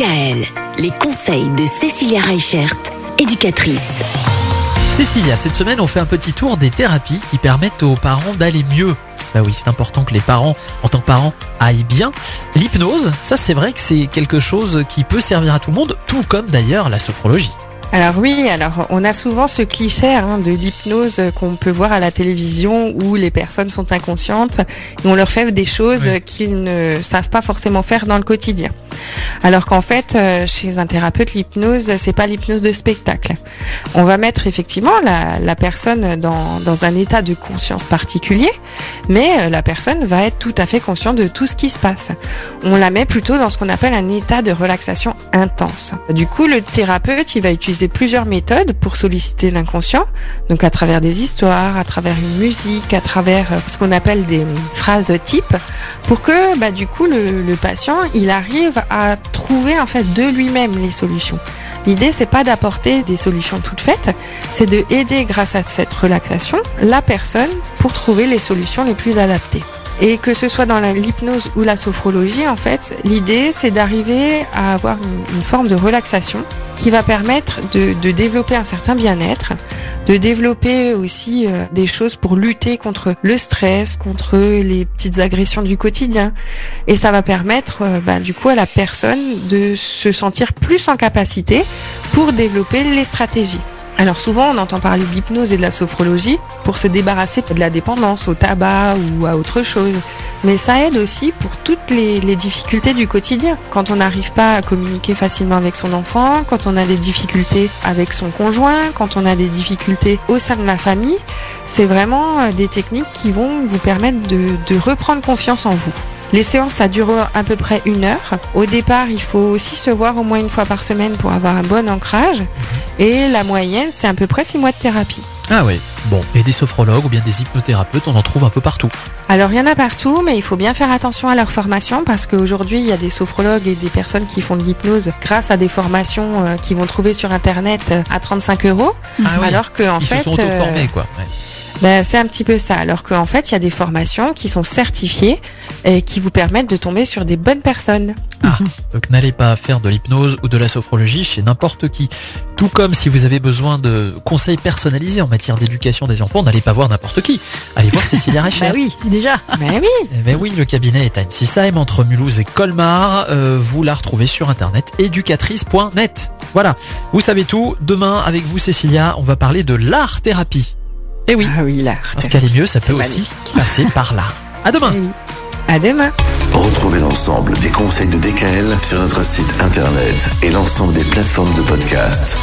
DKL, les conseils de Cécilia Reichert, éducatrice. Cécilia, cette semaine, on fait un petit tour des thérapies qui permettent aux parents d'aller mieux. Bah oui, c'est important que les parents, en tant que parents, aillent bien. L'hypnose, ça c'est vrai que c'est quelque chose qui peut servir à tout le monde, tout comme d'ailleurs la sophrologie. Alors oui, alors on a souvent ce cliché hein, de l'hypnose qu'on peut voir à la télévision où les personnes sont inconscientes et on leur fait des choses Oui. qu'ils ne savent pas forcément faire dans le quotidien. Alors qu'en fait, euh, chez un thérapeute, l'hypnose, c'est pas l'hypnose de spectacle. On va mettre effectivement la, personne dans, dans un état de conscience particulier, mais euh, la personne va être tout à fait consciente de tout ce qui se passe. On la met plutôt dans ce qu'on appelle un état de relaxation intense. Du coup, le thérapeute, il va utiliser plusieurs méthodes pour solliciter l'inconscient, donc à travers des histoires, à travers une musique, à travers euh, ce qu'on appelle des phrases types, pour que bah, du coup le patient, il arrive à trouver en fait de lui-même les solutions. L'idée, c'est pas d'apporter des solutions toutes faites, c'est de aider grâce à cette relaxation la personne pour trouver les solutions les plus adaptées. Et que ce soit dans l'hypnose ou la sophrologie, en fait, l'idée, c'est d'arriver à avoir une, une forme de relaxation qui va permettre de, de développer un certain bien-être, de développer aussi euh, des choses pour lutter contre le stress, contre les petites agressions du quotidien. Et ça va permettre, euh, bah, du coup, à la personne de se sentir plus en capacité pour développer les stratégies. Alors souvent, on entend parler d'hypnose et de la sophrologie pour se débarrasser de la dépendance au tabac ou à autre chose. Mais ça aide aussi pour toutes les, difficultés du quotidien. Quand on n'arrive pas à communiquer facilement avec son enfant, quand on a des difficultés avec son conjoint, quand on a des difficultés au sein de la famille, c'est vraiment euh, des techniques qui vont vous permettre de reprendre confiance en vous. Les séances, ça dure à peu près une heure. Au départ, il faut aussi se voir au moins une fois par semaine pour avoir un bon ancrage. Et la moyenne, c'est à peu près six mois de thérapie. Ah oui, bon, et des sophrologues ou bien des hypnothérapeutes, on en trouve un peu partout. Alors, il y en a partout, mais il faut bien faire attention à leur formation parce qu'aujourd'hui, il y a des sophrologues et des personnes qui font de l'hypnose grâce à des formations euh, qu'ils vont trouver sur Internet euh, à 35 euros. Ah oui, Alors qu'en ils fait, se sont auto-formés euh, quoi. Ouais. Ben, c'est un petit peu ça. Alors qu'en fait, il y a des formations qui sont certifiées et qui vous permettent de tomber sur des bonnes personnes. Ah, donc n'allez pas faire de l'hypnose ou de la sophrologie chez n'importe qui. Tout comme si vous avez besoin de conseils personnalisés en matière d'éducation des enfants, n'allez pas voir n'importe qui. Allez voir Cécilia Reichert. Bah oui, c'est déjà. Mais oui, Eh ben oui, le cabinet est à Ensisheim entre Mulhouse et Colmar. Euh, vous la retrouvez sur internet éducatrice.net. Voilà, vous savez tout. Demain, avec vous, Cécilia, on va parler de l'art-thérapie. Eh oui, ah oui, là. parce qu'aller mieux, ça peut aussi magnifique. passer par là. À demain. Eh oui. À demain. Retrouvez l'ensemble des conseils de DKL sur notre site internet et l'ensemble des plateformes de podcast.